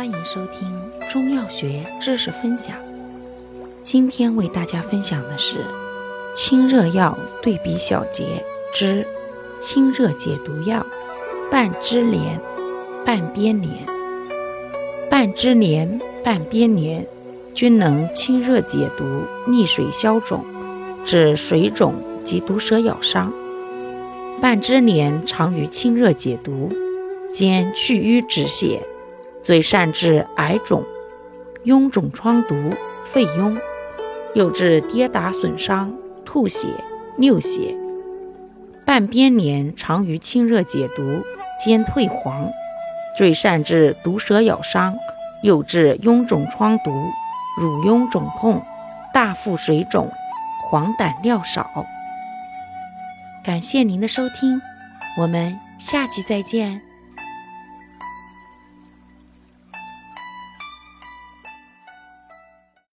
欢迎收听中药学知识分享。今天为大家分享的是清热药对比小结之清热解毒药半枝莲、半边莲。半枝莲、半边莲均能清热解毒、利水消肿，治水肿及毒蛇咬伤。半枝莲常于清热解毒，兼去瘀止血。最善治癌肿、臃肿疮毒、肺痈，又治跌打损伤、吐血、尿血。半边莲常于清热解毒，兼退黄，最善治毒蛇咬伤，又治臃肿疮毒、乳痈肿痛、大腹水肿、黄疸尿少。感谢您的收听，我们下期再见。